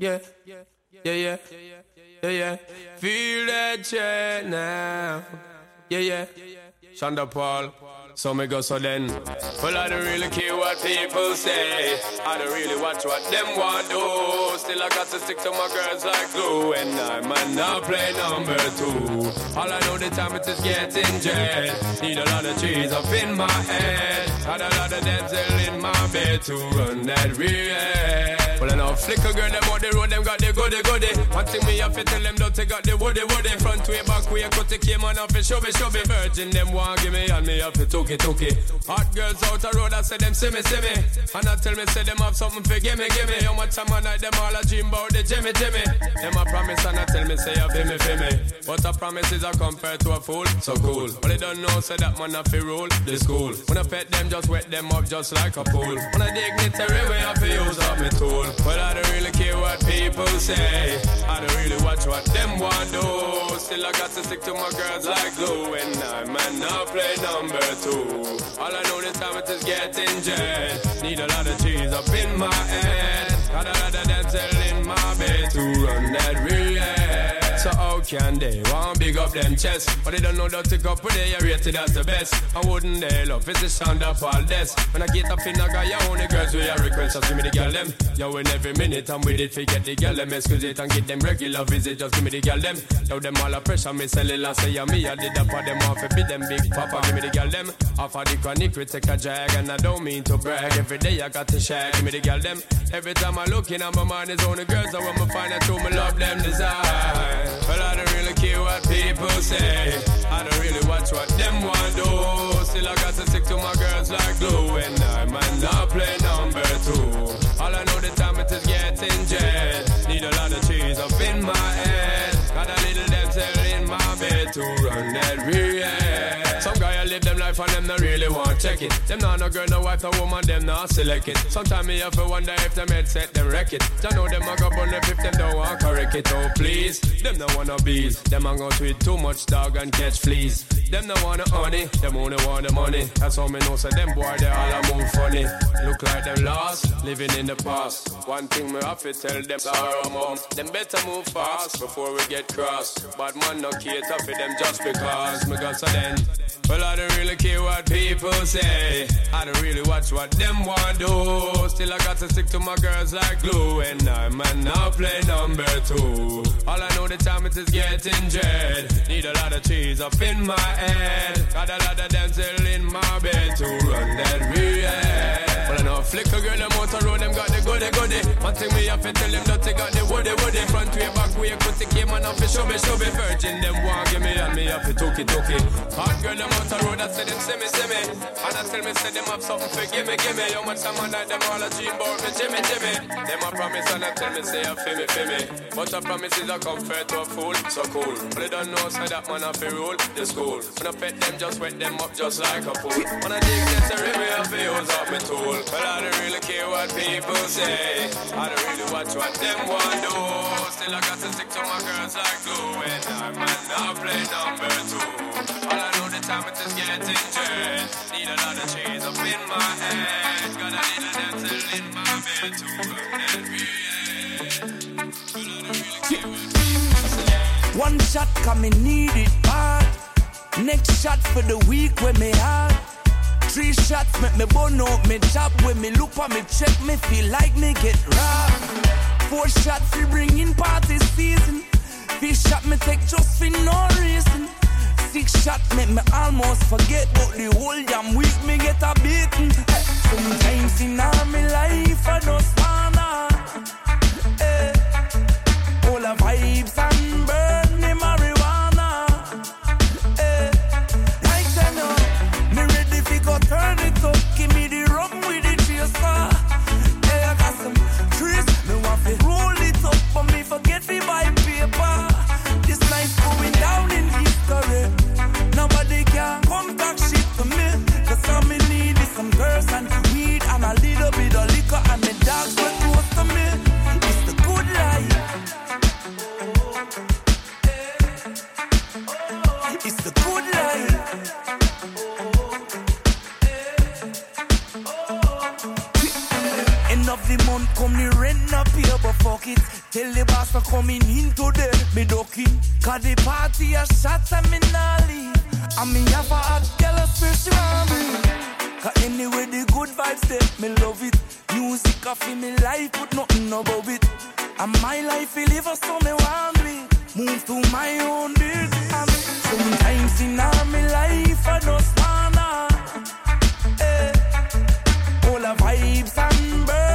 Yeah, yeah, yeah, yeah, yeah, yeah. Feel that chair now. Yeah, yeah. Sean da Paul. So me go so then. Well, I don't really care what people say. I don't really watch what them want do. Still, I got to stick to my girls like glue. And I might not play number two. All I know the time it is getting jet. Need a lot of cheese up in my head. Had a lot of dental in my bed to run that real. Well, I know flicker girl, them on the road, them got the goody goody. One thing me have to tell them, don't take out the woody woody. Front way, back way, cut the came on off, show me, show me. Virgin, them want give me, and me have to took it, took it. Hot girls out the road, I say them see me, see me. And I tell me, say them have something for gimme, gimme. How much time I night, them all a dream about the Jimmy, Jimmy. Them a promise, and I tell me, say you feel me, feel me. But a promise is a compared to a fool, so cool. But they don't know, say that man have to rule the school. When I pet them, just wet them up just like a pool. When I dignitary way, I feel use up me tool. Well, I don't really care what people say. I don't really watch what them want do. Still, I got to stick to my girls like glue. And I might not play number two. All I know this time is getting jet. Need a lot of cheese up in my head. Got a lot of them in my bed to run that real. Can they want big up them chest? But they don't know that to go put they are rated as the best. I wouldn't they love it's the sound of all this. When I get up in I got your only girls with your request, just give me the girl them. Yo, in every minute I'm with it, forget the girl them. Excuse it and get them regular visit, just give me the girl them. Yo, them all a pressure, me sell it last say me. I did up for them off, it be them big papa, give me the girl them. Off of the chronic, we take a drag, and I don't mean to brag. Every day I got to share, give me the girl them. Every time I look in, a man, is only girls, I want to find out who me love them desire. Well, I don't really care what people say. I don't really watch what them want do. Still, I got to stick to my girls like glue. And I might not play number two. All I know the time it is getting jet. Need a lot of cheese up in my head. Got a little damsel in my bed to run that real. Some guy I live life and them not really want check it. Them not no girl, no wife, no woman, them not select it. Sometimes me have to wonder if them headset them wreck it. I know them a go on if them don't want correct it. Oh please, them no wanna bees. Them a go tweet too much dog and catch fleas. Them no wanna honey, them only want the money. That's how me know so them boy they all a move funny. Look like them lost, living in the past. One thing me have to tell them sorrow mom. Them better move fast before we get crossed. But man no cater for them just because me got so then. Well I don't really care what people say. I don't really watch what them want do. Still I got to stick to my girls like glue. And I might not play number two. All I know the time it is getting jet. Need a lot of cheese up in my head. Got a lot of damsel in my bed to run that real. Well, I know flicker girl, them out road, them got the goody goody. One thing me have to tell them that they got the woody woody. Front way, back way, cut the came on off, show me, show me. Virgin, them want give me, and me have to took it, it. Hot girl, them out road, I say them see me, see me. And I tell me, say them have something for give me, give me. How much time I night, them all a dream about me, Jimmy, Jimmy. Them a promise, and I tell me, say, I feel me, feel me. But a promise is a comfort to a fool, so cool. But they don't know, say that man have to rule the school. When I pet them, just wet them up, just like a pool. When I dig necessary, me have to use up my tool. But I don't really care what people say. I don't really watch what them want do. Still I got to stick to my girls like glue. And I might not play number two. All I know the time it is just getting Need a up in my head. A in my to. One shot coming need it bad. Next shot for the week when me hard. Three shots make me burn out me job when me look on me check me feel like me get robbed. Four shots we bring in party season. Three shot me take just for no reason. Six shot make me almost forget but the whole damn week me get a beating. Hey, sometimes in all my life I just wanna. month come the rent up here, but fuck it. Tell the boss for coming in today, me ducking. Cause the party a shot and me not leave. And me have a hot girl, a special me. Cause anyway, the good vibes there, me love it. Music off in me life, but nothing above it. And my life, it live so me want me. Move to my own beat. Sometimes in all my life, I don't wanna. Hey. All the vibes and birds.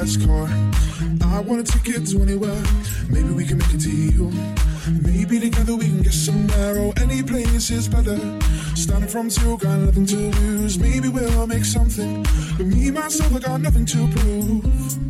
fast car. I want a ticket to anywhere. Maybe we can make a deal. Maybe together we can get somewhere. Oh, any place is better. Starting from zero, got nothing to lose. Maybe we'll make something. But me myself, I got nothing to prove.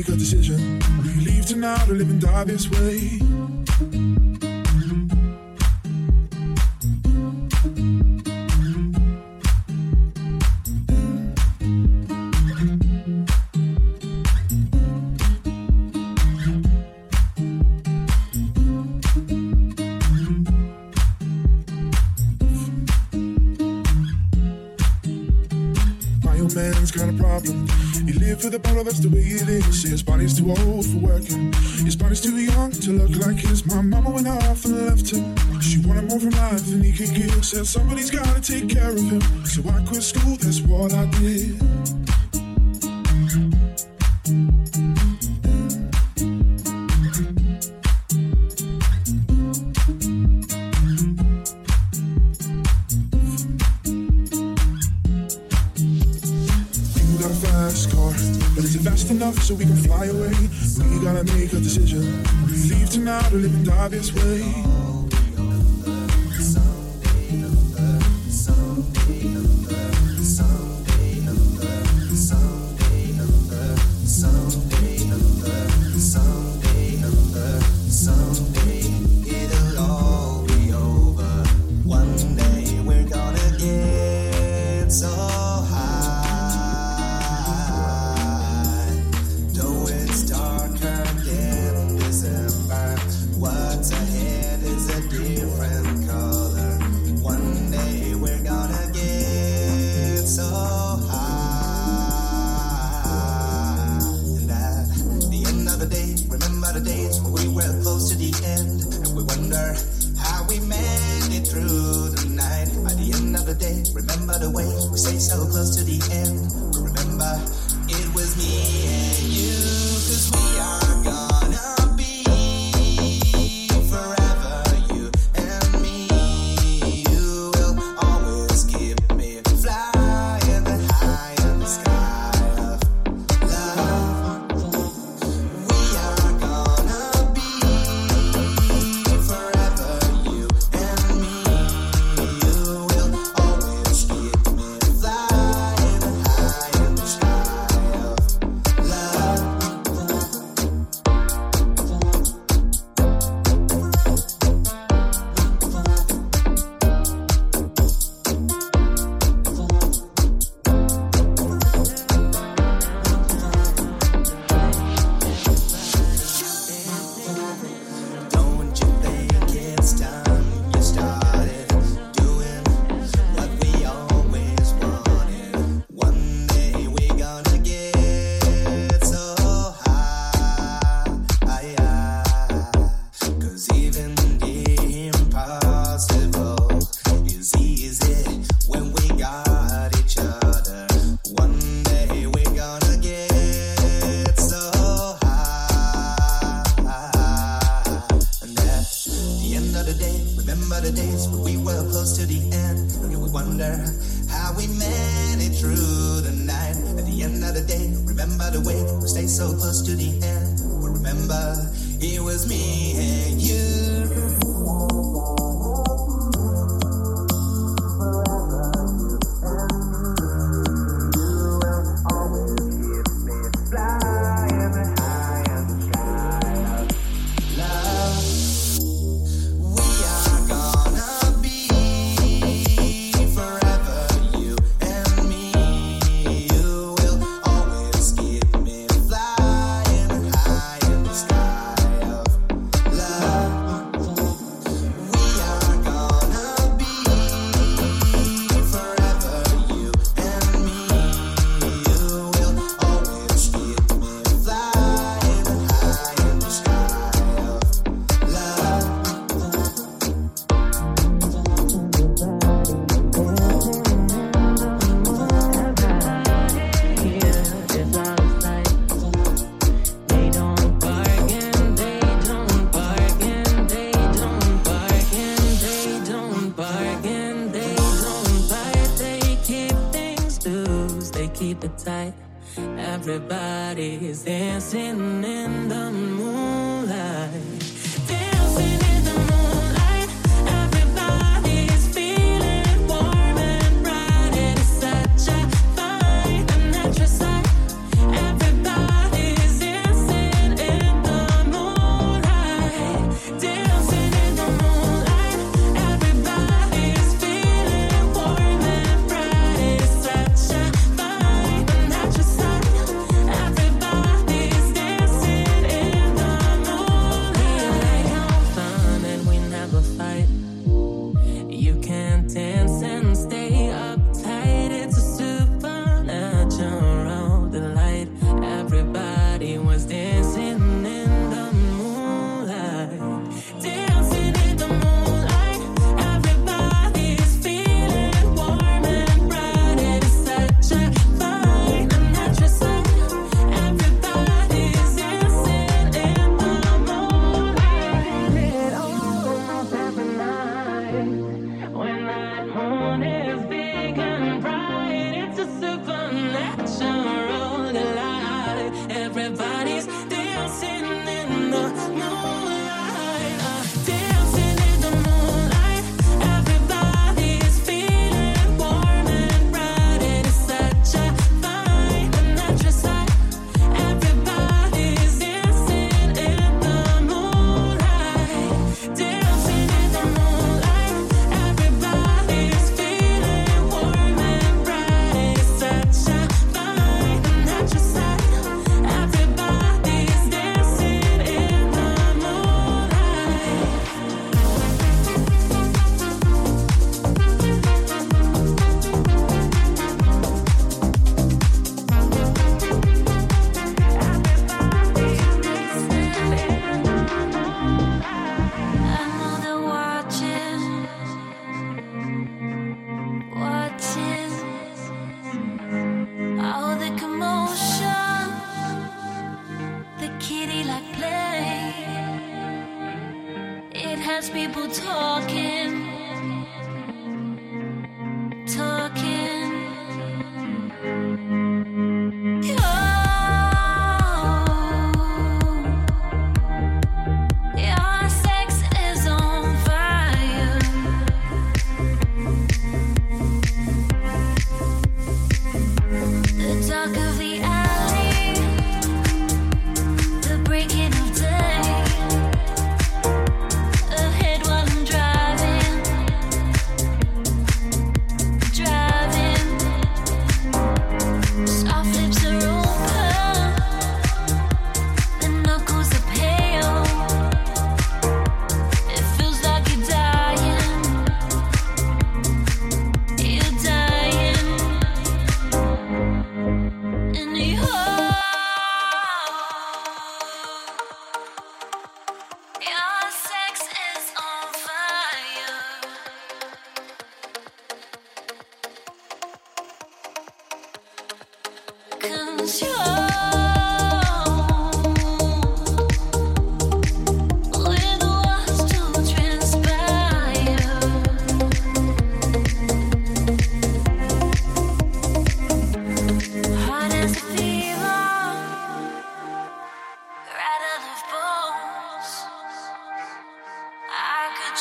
make a decision. We leave tonight or live and die this way.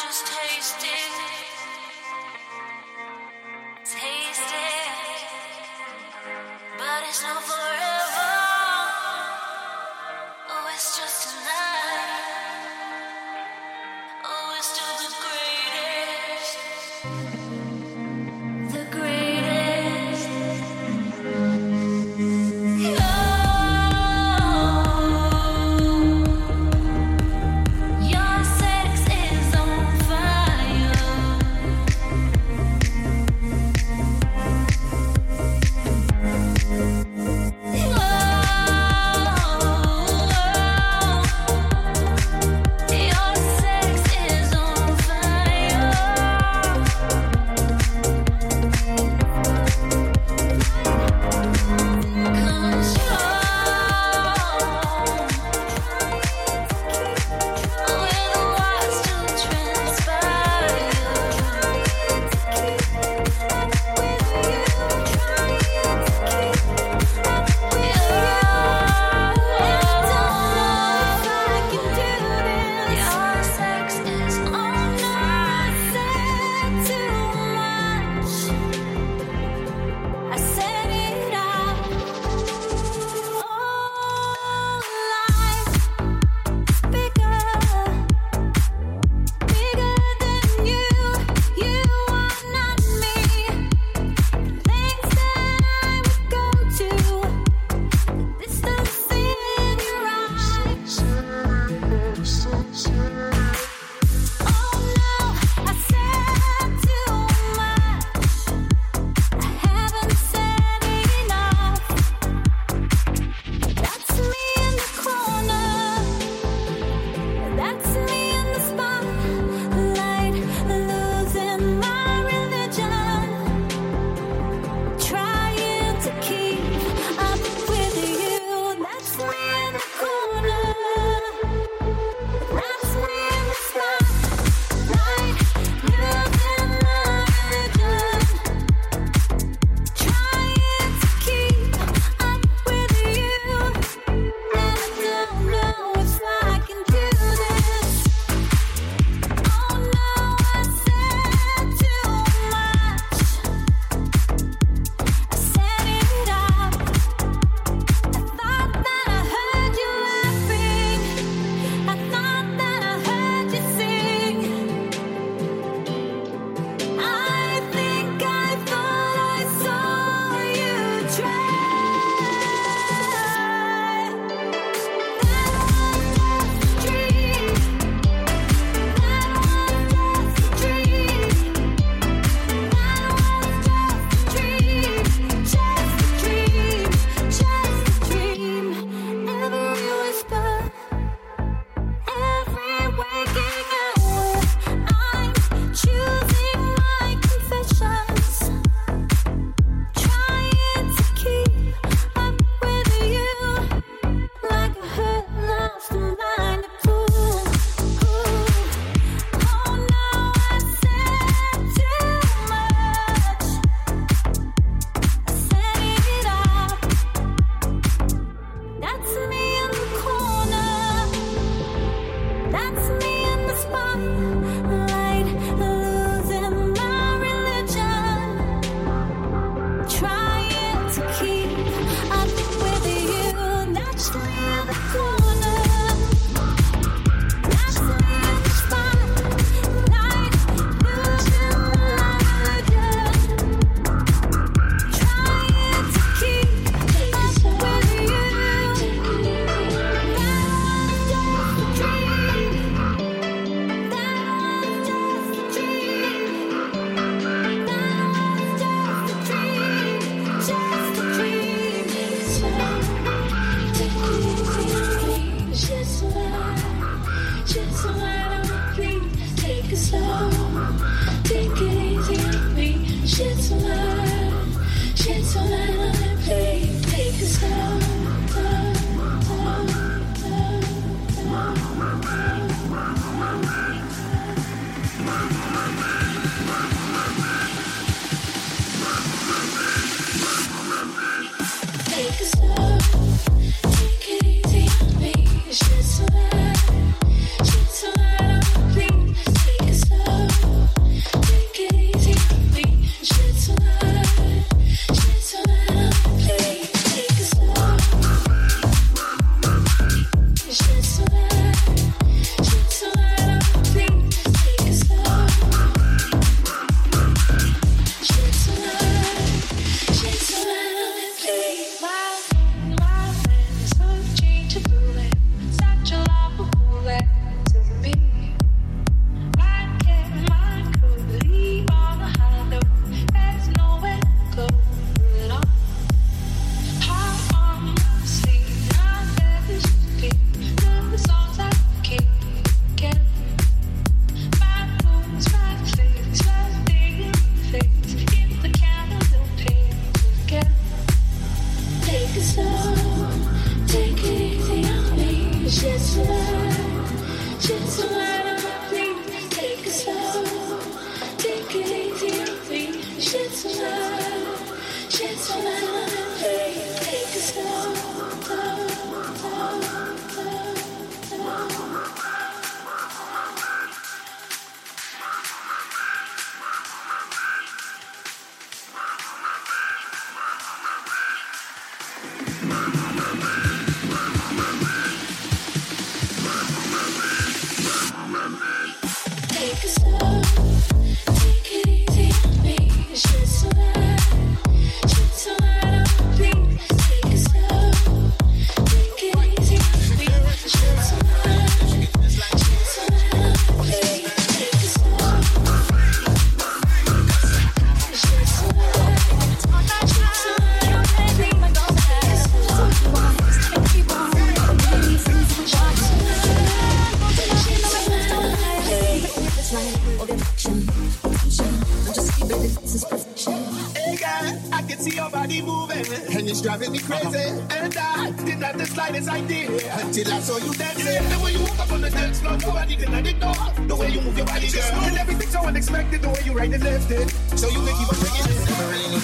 just tasting Take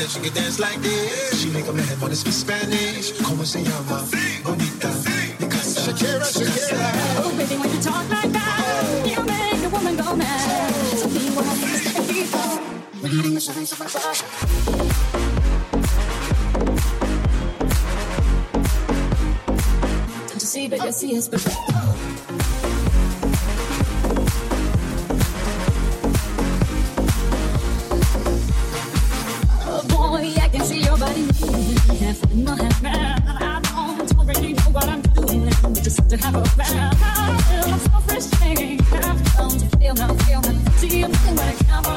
that she can dance like this. She make a man wanna speak Spanish. Como se llama? Bonita. Sí. Because Shakira, Shakira. Oh, baby, when you talk like that, oh. you make a woman go mad. So be wise, be bold. We're not in the shine, so we're but you see, is perfect. feel now, feel. Now, see you when I come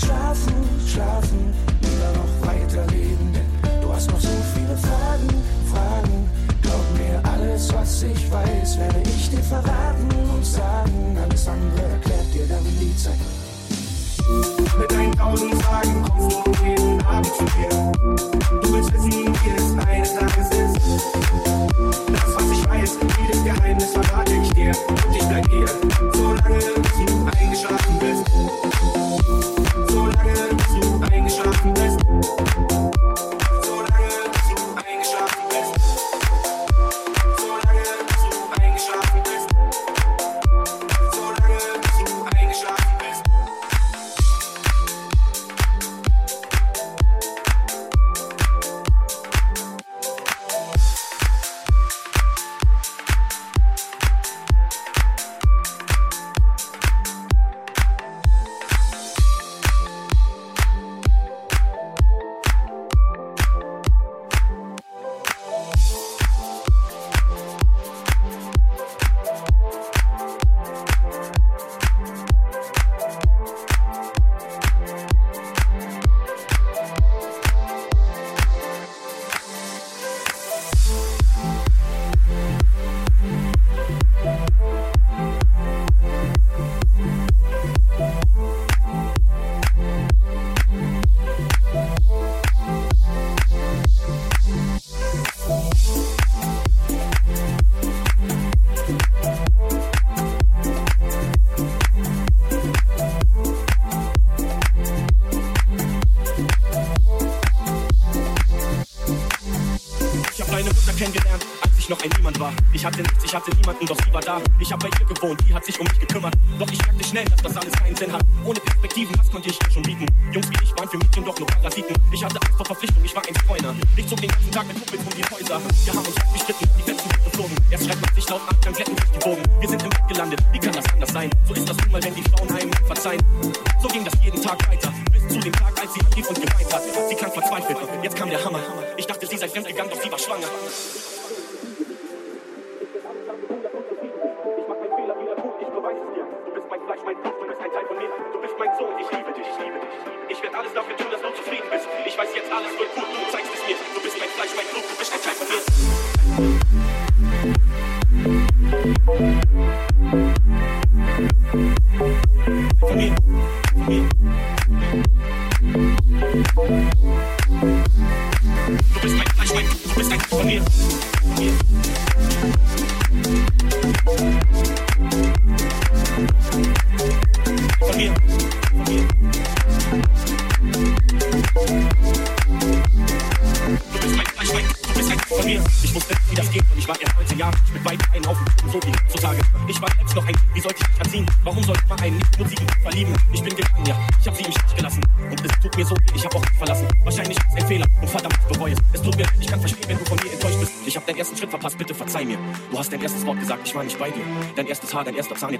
Schlafen, schlafen, lieber noch weiterreden, denn du hast noch so viele Fragen, Fragen. Glaub mir, alles, was ich weiß, werde ich dir verraten und sagen. Alles andere erklärt dir dann die Zeit. Mit 1000 Fragen kommst du jeden Abend zu mir. Du willst wissen, wie es eines Tages ist. Das, was ich weiß, jedes Geheimnis verrate ich dir. Und ich bleib hier, solange du eingeschlafen bist. mein Blut, du bist ein Teil von mir. Du bist mein Sohn, ich liebe dich, ich liebe dich. Ich werde alles dafür tun, dass du zufrieden bist. Ich weiß jetzt, alles wird gut, du zeigst es mir. Du bist mein Fleisch, mein Blut, du bist ein Teil von mir. Zahlen, erster Zahlen,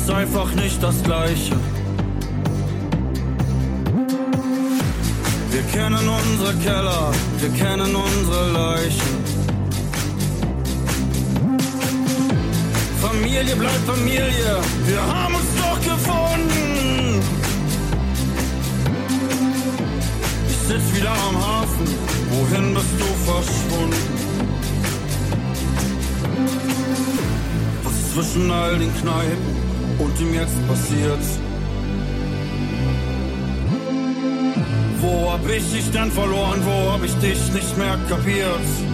ist einfach nicht das Gleiche. Wir kennen unsere Keller, wir kennen unsere Leichen. Familie bleibt Familie, wir haben uns doch gefunden. Ich sitz wieder am Hafen, wohin bist du verschwunden? Was zwischen all den Kneipen? Und ihm jetzt passiert. Wo hab ich dich denn verloren? Wo hab ich dich nicht mehr kapiert?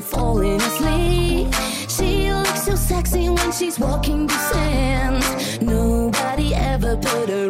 falling asleep. She looks so sexy when she's walking the sands. Nobody ever put her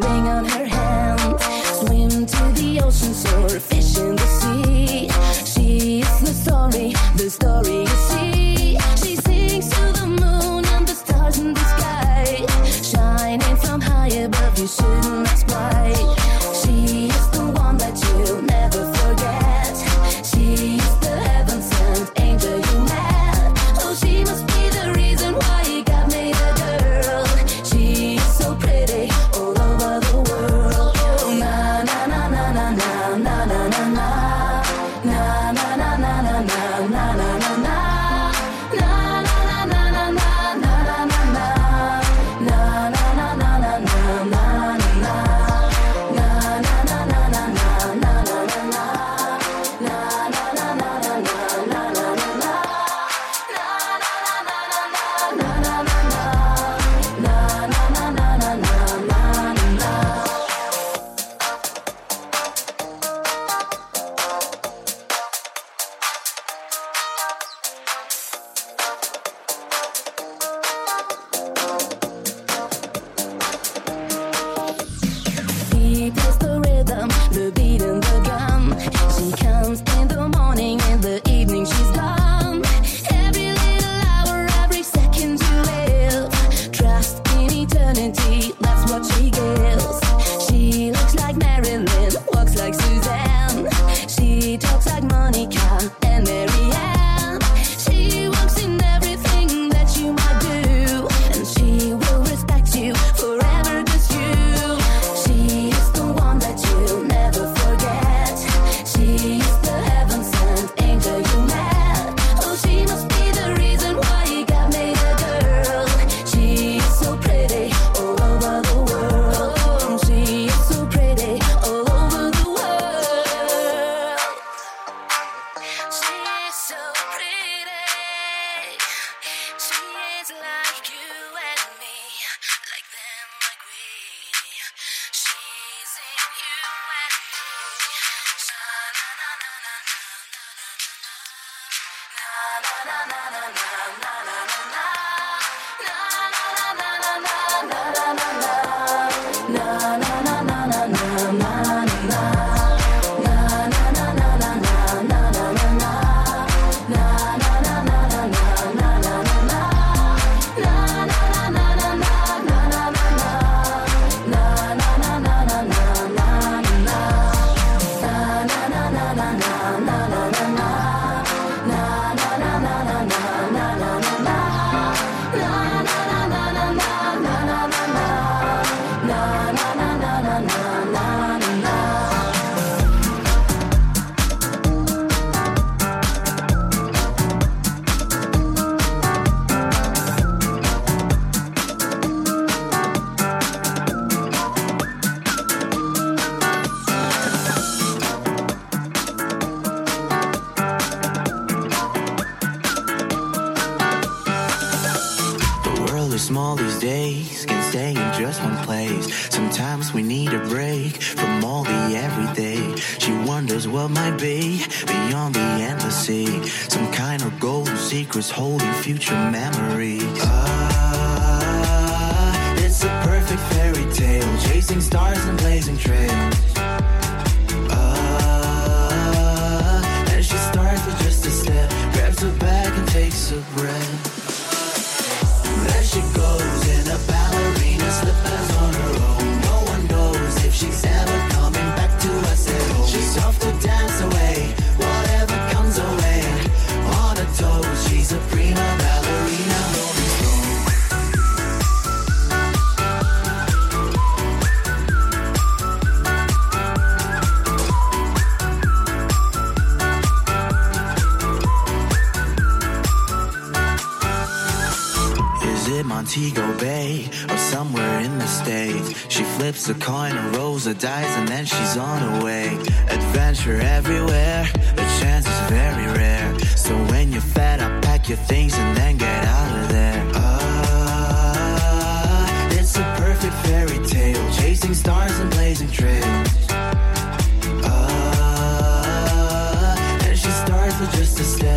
na na na na na secrets holding future memories. Ah, it's a perfect fairy tale, chasing stars and blazing trails. Ah, and she starts with just a step, grabs her bag and takes a breath. There she goes. a coin, and rolls a dice, and then she's on her way. Adventure everywhere, the chance is very rare. So when you're fed up, pack your things and then get out of there. Ah, it's a perfect fairy tale, chasing stars and blazing trails. Ah, and she starts with just a step.